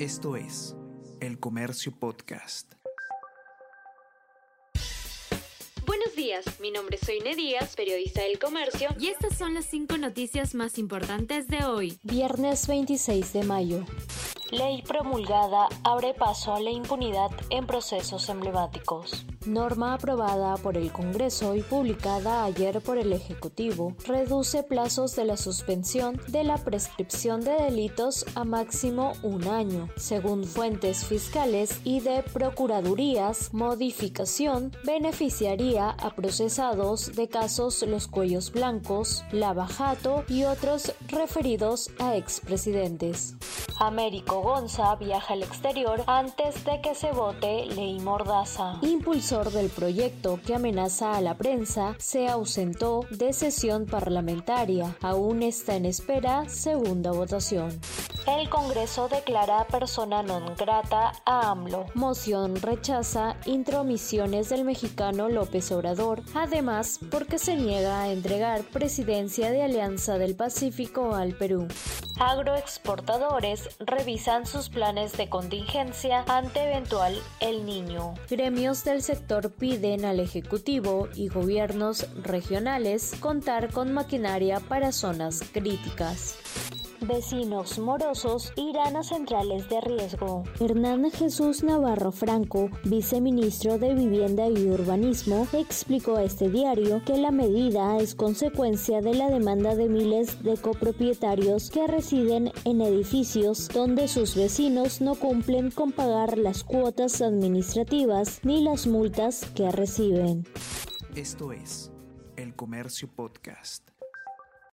Esto es El Comercio Podcast. Buenos días, mi nombre es Soine Díaz, periodista del Comercio, y estas son las cinco noticias más importantes de hoy, viernes 26 de mayo. Ley promulgada abre paso a la impunidad en procesos emblemáticos. Norma aprobada por el Congreso y publicada ayer por el Ejecutivo reduce plazos de la suspensión de la prescripción de delitos a máximo un año. Según fuentes fiscales y de procuradurías, modificación beneficiaría a procesados de casos Los Cuellos Blancos, Lavajato y otros referidos a expresidentes. Américo Gonza viaja al exterior antes de que se vote ley Mordaza. Impulsor del proyecto que amenaza a la prensa se ausentó de sesión parlamentaria. Aún está en espera segunda votación. El Congreso declara persona non grata a AMLO. Moción rechaza intromisiones del mexicano López Obrador, además porque se niega a entregar presidencia de Alianza del Pacífico al Perú. Agroexportadores revisan sus planes de contingencia ante eventual El Niño. Gremios del sector piden al Ejecutivo y gobiernos regionales contar con maquinaria para zonas críticas. Vecinos morosos irán a centrales de riesgo. Hernán Jesús Navarro Franco, viceministro de Vivienda y Urbanismo, explicó a este diario que la medida es consecuencia de la demanda de miles de copropietarios que residen en edificios donde sus vecinos no cumplen con pagar las cuotas administrativas ni las multas que reciben. Esto es El Comercio Podcast.